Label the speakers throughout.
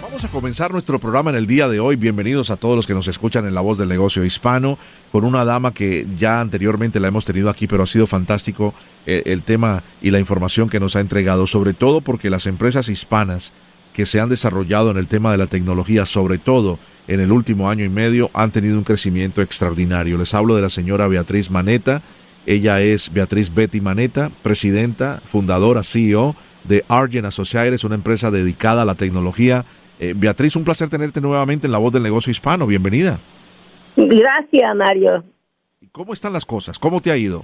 Speaker 1: Vamos a comenzar nuestro programa en el día de hoy. Bienvenidos a todos los que nos escuchan en La Voz del Negocio Hispano, con una dama que ya anteriormente la hemos tenido aquí, pero ha sido fantástico eh, el tema y la información que nos ha entregado, sobre todo porque las empresas hispanas que se han desarrollado en el tema de la tecnología, sobre todo en el último año y medio, han tenido un crecimiento extraordinario. Les hablo de la señora Beatriz Maneta. Ella es Beatriz Betty Maneta, presidenta, fundadora, CEO de Argent Associates, una empresa dedicada a la tecnología eh, Beatriz, un placer tenerte nuevamente en La Voz del Negocio Hispano. Bienvenida.
Speaker 2: Gracias, Mario.
Speaker 1: ¿Cómo están las cosas? ¿Cómo te ha ido?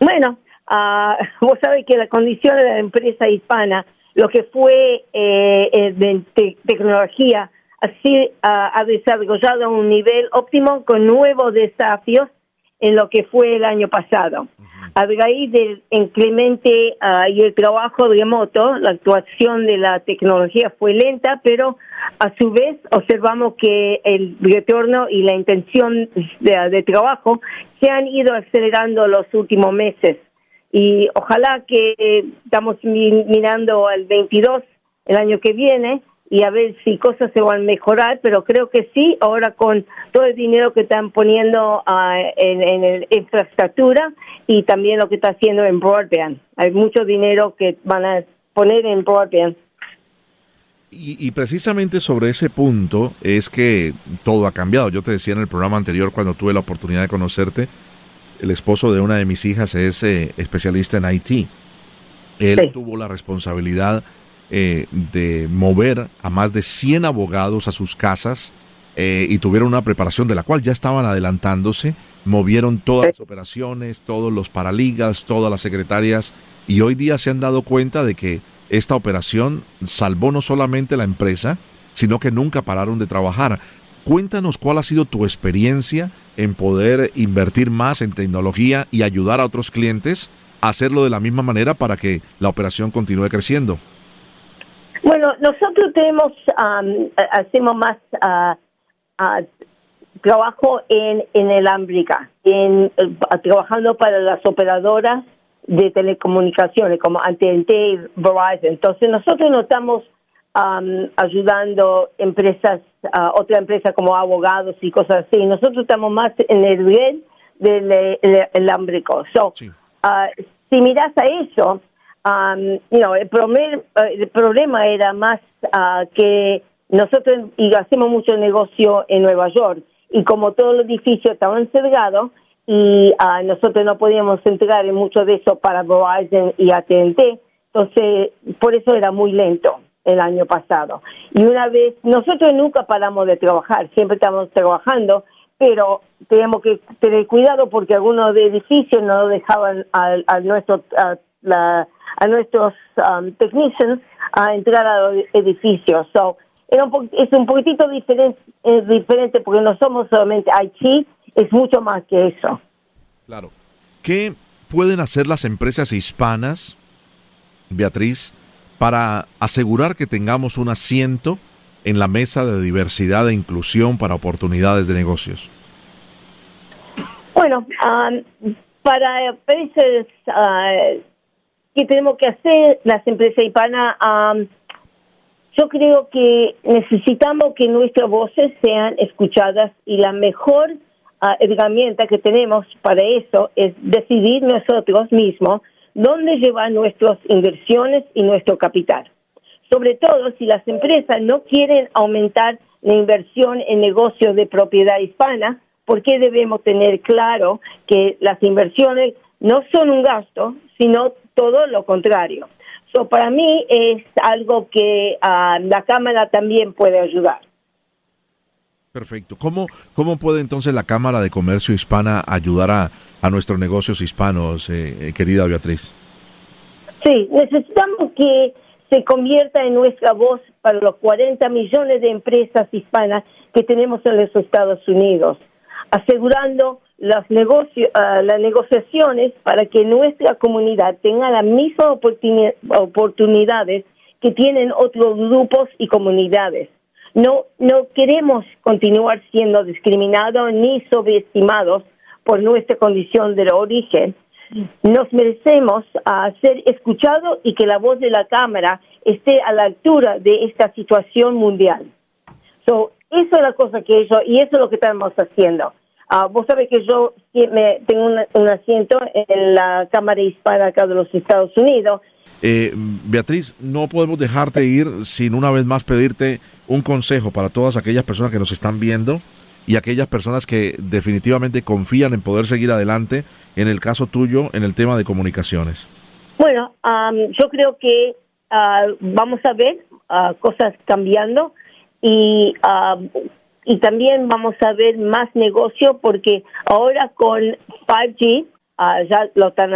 Speaker 2: Bueno, uh, vos sabés que la condición de la empresa hispana, lo que fue eh, eh de te tecnología, así uh, ha desarrollado a un nivel óptimo con nuevos desafíos en lo que fue el año pasado. A raíz del inclemente ah, y el trabajo remoto, la actuación de la tecnología fue lenta, pero a su vez observamos que el retorno y la intención de, trabajo se han ido acelerando los últimos meses. Y ojalá que estamos mirando al 22 el año que viene y a ver si cosas se van a mejorar, pero creo que sí, ahora con todo el dinero que están poniendo uh, en, en infraestructura y también lo que está haciendo en broadband. Hay mucho dinero que van a poner en broadband.
Speaker 1: Y, y, precisamente sobre ese punto es que todo ha cambiado. Yo te decía en el programa anterior cuando tuve la oportunidad de conocerte, el esposo de una de mis hijas es eh, especialista en IT. Él tuvo la responsabilidad eh, de mover a más de 100 abogados a sus casas eh, y tuvieron una preparación de la cual ya estaban adelantándose, movieron todas las operaciones, todos los paraligas, todas las secretarias y hoy día se han dado cuenta de que esta operación salvó no solamente la empresa, sino que nunca pararon de trabajar. Cuéntanos cuál ha sido tu experiencia en poder invertir más en tecnología y ayudar a otros clientes a hacerlo de la misma manera para que la operación continúe creciendo.
Speaker 2: Bueno, nosotros tenemos, um, hacemos más uh, uh, trabajo en, en el Ámbrica, en, uh, trabajando para las operadoras de telecomunicaciones como AT&T y Verizon. Entonces nosotros no estamos um, ayudando empresas, otra empresa como abogados y cosas así. Nosotros estamos más en el red del el, ámbrico. So, uh, si miras a eso, um, el, problem, eh, el problema era más uh, que nosotros y hacemos mucho negocio en Nueva York y como todos los edificios estaban cerrados y uh, nosotros no podíamos entregar en mucho de eso para Verizon y AT&T, entonces por eso era muy lento el año pasado. Y una vez, nosotros nunca paramos de trabajar, siempre estamos trabajando, pero tenemos que tener cuidado porque algunos de edificios no dejaban a, a nuestro la, a nuestros um, technicians a entrar a los edificios. So, era un es un poquitito diferente, diferente porque no somos solamente IT, es mucho más que eso.
Speaker 1: Claro. ¿Qué pueden hacer las empresas hispanas, Beatriz, para asegurar que tengamos un asiento en la mesa de diversidad e inclusión para oportunidades de negocios?
Speaker 2: Bueno, um, para países uh, ¿Qué tenemos que hacer las empresas hispanas? yo creo que necesitamos que nuestras voces sean escuchadas y la mejor ah, herramienta que tenemos para eso es decidir nosotros mismos dónde llevar nuestras inversiones y nuestro capital. Sobre todo si las empresas no quieren aumentar la inversión en negocios de propiedad hispana, porque debemos tener claro que las inversiones no son un gasto, sino todo lo contrario. So, para mí es algo que uh, la Cámara también puede ayudar.
Speaker 1: Perfecto. ¿Cómo, ¿Cómo puede entonces la Cámara de Comercio Hispana ayudar a, a nuestros negocios hispanos, eh, eh, querida Beatriz?
Speaker 2: Sí, necesitamos que se convierta en nuestra voz para los 40 millones de empresas hispanas que tenemos en los Estados Unidos, asegurando las, ah, las negociaciones para que nuestra comunidad tenga las mismas oportunidades que tienen otros grupos y comunidades. No, no queremos continuar siendo discriminados ni sobreestimados por nuestra condición de origen. Nos merecemos a ser escuchados y que la voz de la Cámara esté a la altura de esta situación mundial. So, eso es la cosa que yo, y eso es lo que estamos haciendo. Uh, vos sabés que yo me, tengo un, asiento en la Cámara Hispana acá de los Estados Unidos.
Speaker 1: Eh, Beatriz, no podemos dejarte ir sin una vez más pedirte un consejo para todas aquellas personas que nos están viendo y aquellas personas que definitivamente confían en poder seguir adelante en el caso tuyo en el tema de comunicaciones.
Speaker 2: Bueno, yo creo que uh, vamos a ver uh, cosas cambiando y y también vamos a ver más negocio porque ahora con 5G ah, ya lo están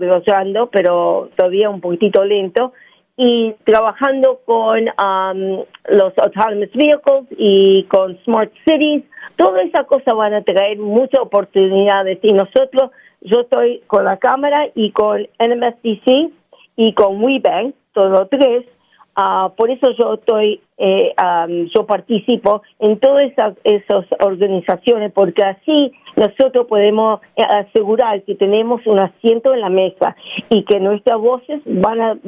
Speaker 2: desarrollando, pero todavía un poquitito lento y trabajando con los autonomous vehicles y con smart cities, toda esa cosa van a traer muchas oportunidades. Y nosotros, yo estoy con la cámara y con NMSDC y con WeBank, todos los tres, Ah, por eso yo estoy, eh, yo participo en todas esas, organizaciones, porque así nosotros podemos eh, asegurar que tenemos un asiento en la mesa y que nuestras voces van a,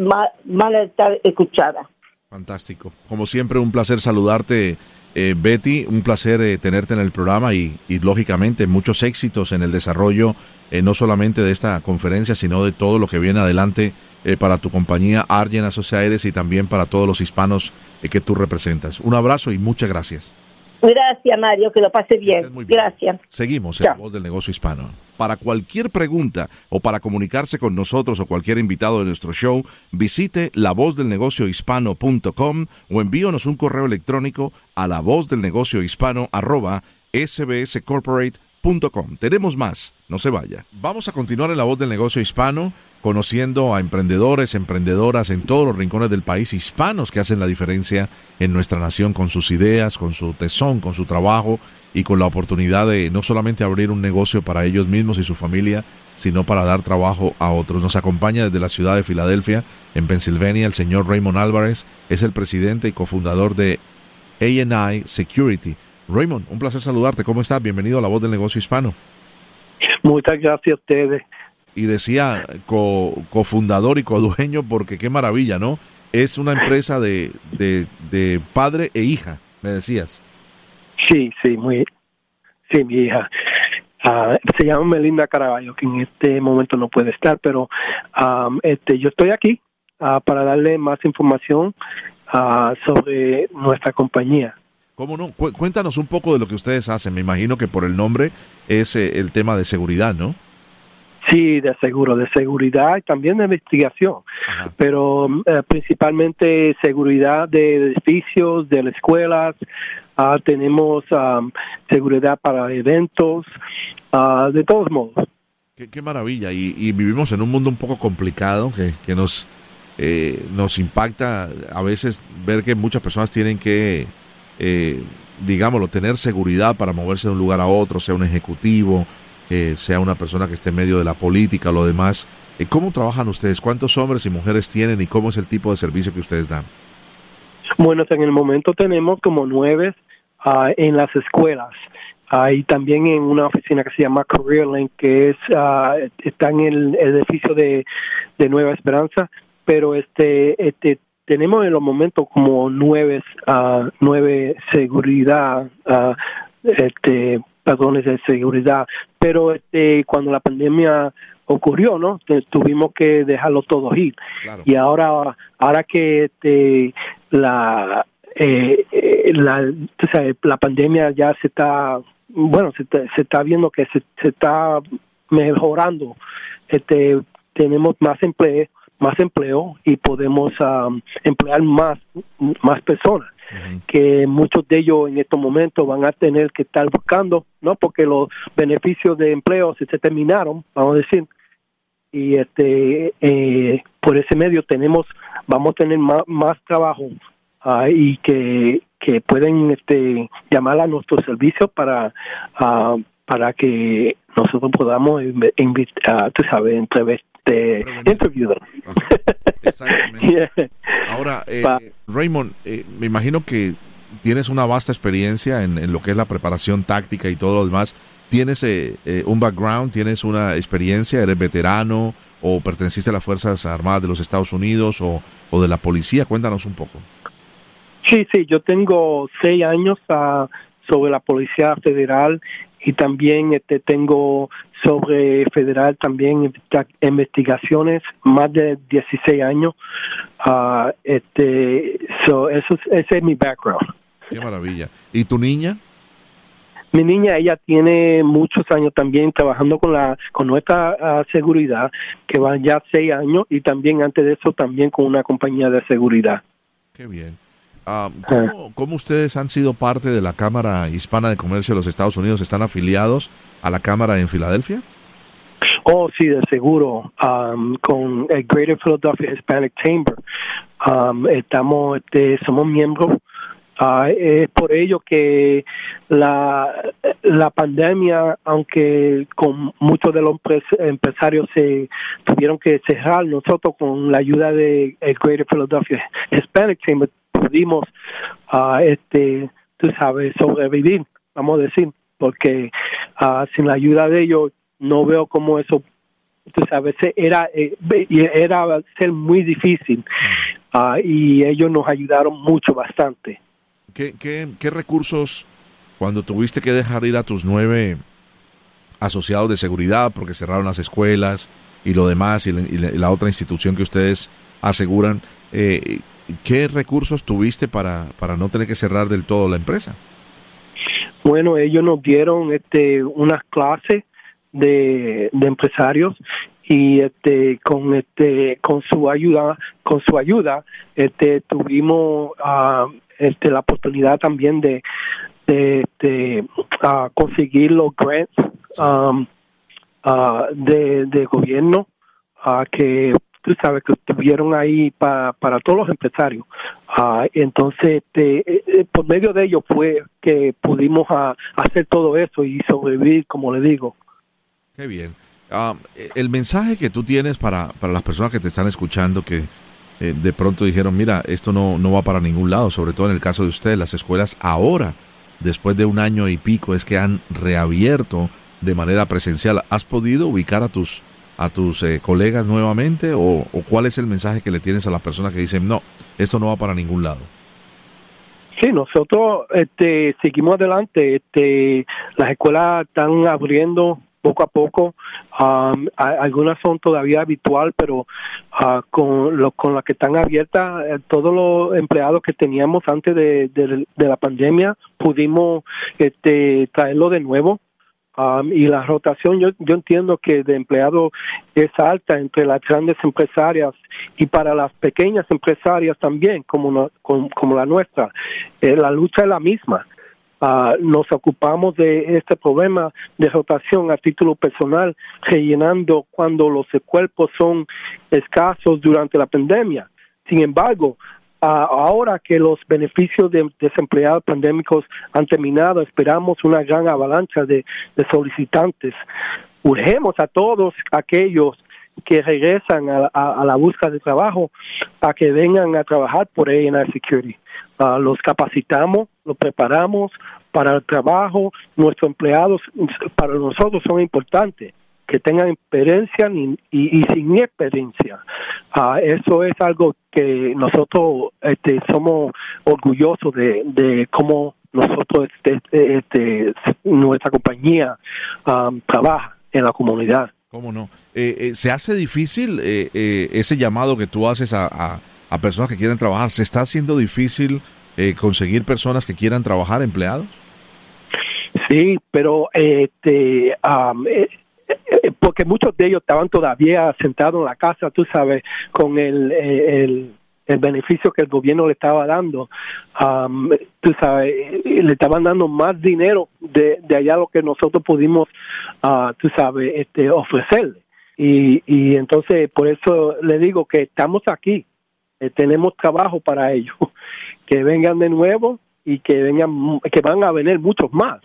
Speaker 2: van a estar escuchadas.
Speaker 1: Fantástico. Como siempre, un placer saludarte. Eh, Betty, un placer tenerte en el programa y, y, lógicamente muchos éxitos en el desarrollo no solamente de esta conferencia, sino de todo lo que viene adelante eh, para tu compañía Argen Associates y también para todos los hispanos eh, que tú representas. Un abrazo y muchas gracias.
Speaker 2: Gracias, Mario, que lo pase bien. Gracias.
Speaker 1: Seguimos en la voz del negocio hispano. Para cualquier pregunta o para comunicarse con nosotros o cualquier invitado de nuestro show, visite lavozdelnegociohispano.com o envíonos un correo electrónico a lavozdelnegociohispano arroba sbscorporate.com. Tenemos más, no se vaya. Vamos a continuar en la voz del negocio hispano conociendo a emprendedores, emprendedoras en todos los rincones del país, hispanos que hacen la diferencia en nuestra nación con sus ideas, con su tesón, con su trabajo y con la oportunidad de no solamente abrir un negocio para ellos mismos y su familia, sino para dar trabajo a otros. Nos acompaña desde la ciudad de Filadelfia, en Pensilvania, el señor Raymond Álvarez, es el presidente y cofundador de ANI Security. Raymond, un placer saludarte. ¿Cómo estás? Bienvenido a La Voz del Negocio Hispano.
Speaker 3: Muchas gracias a ustedes
Speaker 1: y decía cofundador y codueño porque qué maravilla, ¿no? Es una empresa de, de, padre e hija, me decías.
Speaker 3: Sí, sí, muy, sí, mi hija. Ah, se llama Melinda Caraballo, que en este momento no puede estar, pero este, yo estoy aquí ah, para darle más información ah, sobre nuestra compañía.
Speaker 1: ¿Cómo no? cuéntanos un poco de lo que ustedes hacen. Me imagino que por el nombre es eh, el tema de seguridad, ¿no?
Speaker 3: Sí, de seguro, de seguridad y también de investigación, pero eh, principalmente seguridad de edificios, de las escuelas, ah, tenemos seguridad para eventos, ah, de todos modos.
Speaker 1: Qué, maravilla, y, vivimos en un mundo un poco complicado que, que nos, eh, nos impacta a veces ver que muchas personas tienen que, eh, digámoslo, tener seguridad para moverse de un lugar a otro, sea un ejecutivo, sea una persona que esté en medio de la política o lo demás. Eh, ¿Cómo trabajan ustedes? ¿Cuántos hombres y mujeres tienen y cómo es el tipo de servicio que ustedes dan?
Speaker 3: Bueno, en el momento tenemos como nueve ah, en las escuelas. y también en una oficina que se llama Career Link, que es uh, está en el, edificio de, Nueva Esperanza, pero este, este tenemos en los momentos como nueve, uh, nueve seguridad, este, patrones de seguridad, pero este, cuando la pandemia ocurrió, ¿no? Tuvimos que dejarlo todo ir. Y ahora, ahora que este, la, eh, eh, la, la pandemia ya se está, bueno, se, se está viendo que se, se está mejorando. Este, tenemos más empleo, más empleo y podemos um, emplear más, más personas que muchos de ellos en estos momentos van a tener que estar buscando, ¿no? Porque los beneficios de empleo se, terminaron, vamos a decir, y este eh, por ese medio tenemos vamos a tener más, más trabajo ah, y que, que pueden este llamar a nuestro servicio para ah, para que nosotros podamos invitar, tú sabes, este, interview
Speaker 1: Exactamente. Ahora, eh, Raymond, eh, me imagino que tienes una vasta experiencia en, en, lo que es la preparación táctica y todo lo demás. ¿Tienes eh, eh, un background? ¿Tienes una experiencia? ¿Eres veterano? ¿O perteneciste a las Fuerzas Armadas de los Estados Unidos o, o de la policía? Cuéntanos un poco.
Speaker 3: Sí, sí, yo tengo seis años uh, sobre la Policía Federal y también este, tengo sobre federal también investigaciones más de 16 años. Uh, este, so eso, ese es mi background.
Speaker 1: Qué maravilla. ¿Y tu niña?
Speaker 3: Mi niña, ella tiene muchos años también trabajando con la con nuestra uh, seguridad, que van ya seis años, y también antes de eso también con una compañía de seguridad.
Speaker 1: Qué bien. Uh, ¿cómo, ¿Cómo ustedes han sido parte de la Cámara Hispana de Comercio de los Estados Unidos? ¿Están afiliados a la Cámara en Filadelfia?
Speaker 3: Oh, sí, de seguro. Um, con el Greater Philadelphia Hispanic Chamber. Um, estamos, este, somos miembros Uh, es por ello que la, la pandemia, aunque con muchos de los empresarios se tuvieron que cerrar, nosotros con la ayuda de el Greater Philadelphia Hispanic Chamber pudimos, uh, este, tú sabes, sobrevivir, vamos a decir, porque uh, sin la ayuda de ellos no veo cómo eso, tú sabes, era, eh, era ser muy difícil y ellos nos ayudaron mucho, bastante.
Speaker 1: ¿Qué, qué, qué recursos, cuando tuviste que dejar ir a tus nueve asociados de seguridad porque cerraron las escuelas y lo demás y la, y la otra institución que ustedes aseguran, eh, ¿qué recursos tuviste para, para no tener que cerrar del todo la empresa?
Speaker 3: Bueno, ellos nos dieron este, unas clases de, de empresarios y este con este con su ayuda con su ayuda este tuvimos uh, este, la oportunidad también de, de, de uh, conseguir los grants um, uh, de, de gobierno uh, que tú sabes que estuvieron ahí pa, para todos los empresarios. entonces, este, eh, eh, por medio de ello fue que pudimos hacer todo eso y sobrevivir, como le digo.
Speaker 1: Qué bien. Um, el mensaje que tú tienes para, para las personas que te están escuchando, que eh, de pronto dijeron, mira, esto no, no va para ningún lado, sobre todo en el caso de ustedes, las escuelas ahora, después de un año y pico, es que han reabierto de manera presencial. ¿Has podido ubicar a tus, a tus eh, colegas nuevamente o, cuál es el mensaje que le tienes a las personas que dicen, no, esto no va para ningún lado?
Speaker 3: Sí, nosotros este, seguimos adelante. Este, las escuelas están abriendo poco a poco. Algunas son todavía habitual, pero uh, con, lo, con las que están abiertas, eh, todos los empleados que teníamos antes de, de, de la pandemia pudimos este, traerlo de nuevo. Um, y la rotación, yo, yo entiendo que de empleados es alta entre las grandes empresarias y para las pequeñas empresarias también, como, como, la nuestra. Eh, la lucha es la misma. Uh, nos ocupamos de este problema de rotación a título personal, rellenando cuando los cuerpos son escasos durante la pandemia. Sin embargo, ahora que los beneficios de desempleados pandémicos han terminado, esperamos una gran avalancha de, solicitantes. Urgemos a todos aquellos que regresan a, la búsqueda de trabajo a que vengan a trabajar por A&I Security. Uh, los capacitamos, los preparamos para el trabajo, nuestros empleados para nosotros son importantes que tengan experiencia y, y, y sin experiencia. Uh, eso es algo que nosotros este, somos orgullosos de, de cómo nosotros, este, este, nuestra compañía um, trabaja en la comunidad.
Speaker 1: ¿Cómo no? Eh, eh, ¿Se hace difícil eh, eh, ese llamado que tú haces a, a, a, personas que quieren trabajar? ¿Se está haciendo difícil eh, conseguir personas que quieran trabajar, empleados?
Speaker 3: Sí, pero este, um, porque muchos de ellos estaban todavía sentados en la casa, tú sabes, con el, el, el beneficio que el gobierno le estaba dando. Um, tú sabes, le estaban dando más dinero de, de allá lo que nosotros pudimos, uh, tú sabes, este, ofrecerle. Y, y entonces por eso le digo que estamos aquí, eh, tenemos trabajo para ellos, que vengan de nuevo y que vengan, que van a venir muchos más,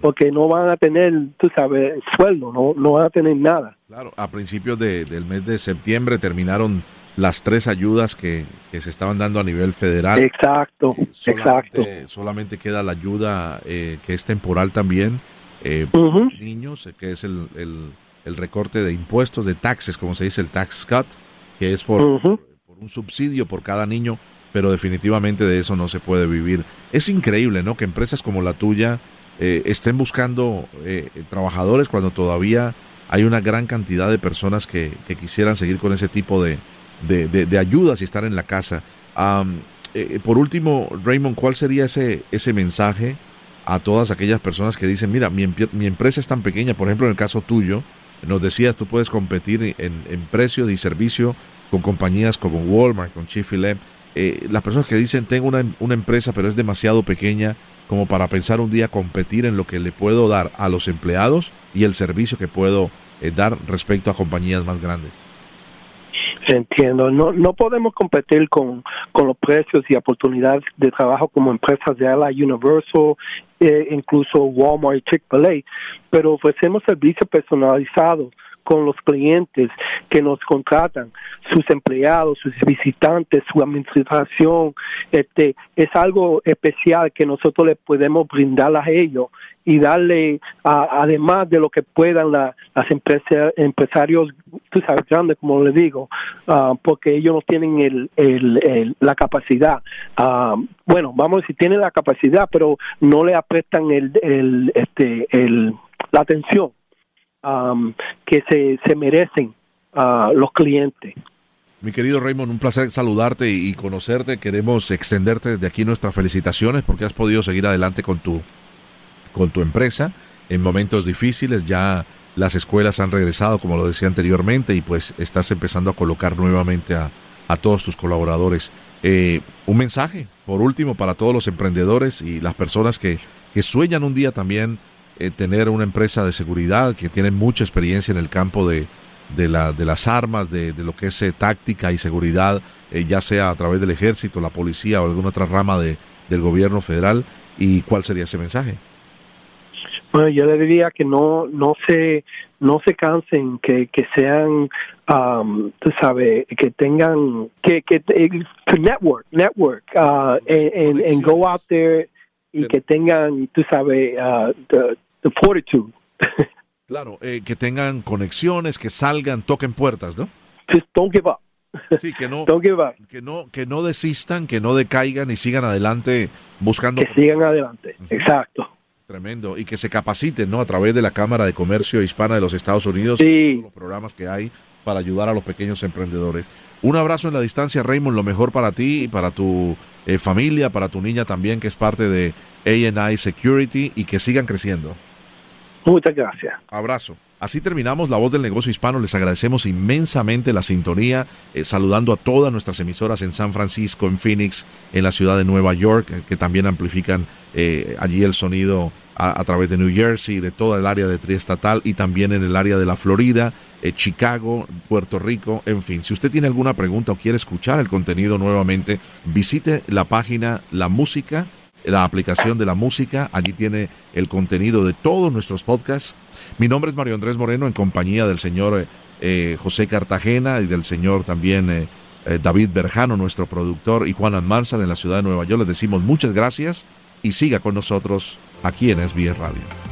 Speaker 3: porque no van a tener, tú sabes, sueldo, no, no van a tener nada.
Speaker 1: Claro, a principios de, del mes de septiembre terminaron las tres ayudas que, se estaban dando a nivel federal.
Speaker 3: Exacto, exacto.
Speaker 1: Solamente queda la ayuda eh, que es temporal también, eh, niños, que es el, el, recorte de impuestos, de taxes, como se dice, el tax cut, que es por, por un subsidio por cada niño, pero definitivamente de eso no se puede vivir. Es increíble, ¿no? Que empresas como la tuya eh, estén buscando eh, trabajadores cuando todavía hay una gran cantidad de personas que, quisieran seguir con ese tipo de, de, ayudas y estar en la casa. Eh, por último, Raymond, ¿cuál sería ese, ese mensaje a todas aquellas personas que dicen, mira, mi, mi, empresa es tan pequeña, por ejemplo, en el caso tuyo, nos decías, tú puedes competir en, en precio y servicio con compañías como Walmart, con Chick-fil-A. Eh, las personas que dicen, tengo una, empresa, pero es demasiado pequeña como para pensar un día competir en lo que le puedo dar a los empleados y el servicio que puedo eh, dar respecto a compañías más grandes.
Speaker 3: Entiendo, no, no podemos competir con, con los precios y oportunidades de trabajo como empresas de la Universal, eh, incluso Walmart y Chick-fil-A, pero ofrecemos servicios personalizados con los clientes que nos contratan, sus empleados, sus visitantes, su administración, este, es algo especial que nosotros les podemos brindar a ellos y darle, además de lo que puedan las empresas, empresarios, tú sabes, grandes, como les digo, ah, porque ellos no tienen el, el, la capacidad. Ah, bueno, vamos a decir, tienen la capacidad, pero no le apretan el, el, este, el, la atención Um, que se, se merecen uh, los clientes.
Speaker 1: Mi querido Raymond, un placer saludarte y conocerte. Queremos extenderte desde aquí nuestras felicitaciones porque has podido seguir adelante con tu, con tu empresa en momentos difíciles. Ya las escuelas han regresado, como lo decía anteriormente, y pues estás empezando a colocar nuevamente a, a todos tus colaboradores. Eh, un mensaje, por último, para todos los emprendedores y las personas que, que sueñan un día también eh, tener una empresa de seguridad que tiene mucha experiencia en el campo de, de, la, de las armas, de, de lo que es eh, táctica y seguridad, eh, ya sea a través del ejército, la policía o alguna otra rama de, del gobierno federal. ¿Y cuál sería ese mensaje?
Speaker 3: Bueno, yo le diría que no no se no se cansen, que, que sean, um, tú sabes, que tengan, que, que, network, network, uh, and, go out there y que tengan, tú sabes, uh, the fortitude.
Speaker 1: claro, eh, que tengan conexiones, que salgan, toquen puertas, ¿no?
Speaker 3: Just don't give up.
Speaker 1: Sí, que no, que no, que no desistan, que no decaigan y sigan adelante buscando.
Speaker 3: Que sigan adelante, exacto.
Speaker 1: Tremendo. Y que se capaciten, ¿no? A través de la Cámara de Comercio Hispana de los Estados Unidos. Sí. Los programas que hay para ayudar a los pequeños emprendedores. Un abrazo en la distancia, Raymond. Lo mejor para ti y para tu eh, familia, para tu niña también, que es parte de ANI Security y que sigan creciendo.
Speaker 3: Muchas gracias.
Speaker 1: Abrazo. Así terminamos La Voz del Negocio Hispano. Les agradecemos inmensamente la sintonía, eh, saludando a todas nuestras emisoras en San Francisco, en Phoenix, en la ciudad de Nueva York, eh, que también amplifican eh, allí el sonido a, través de New Jersey, de toda el área de triestatal y también en el área de la Florida, Chicago, Puerto Rico, en fin. Si usted tiene alguna pregunta o quiere escuchar el contenido nuevamente, visite la página La Música la aplicación de la música. Allí tiene el contenido de todos nuestros podcasts. Mi nombre es Mario Andrés Moreno, en compañía del señor eh, José Cartagena y del señor también eh, eh, David Berjano, nuestro productor, y Juan Almanzar en la ciudad de Nueva York. Les decimos muchas gracias y siga con nosotros aquí en SBS Radio.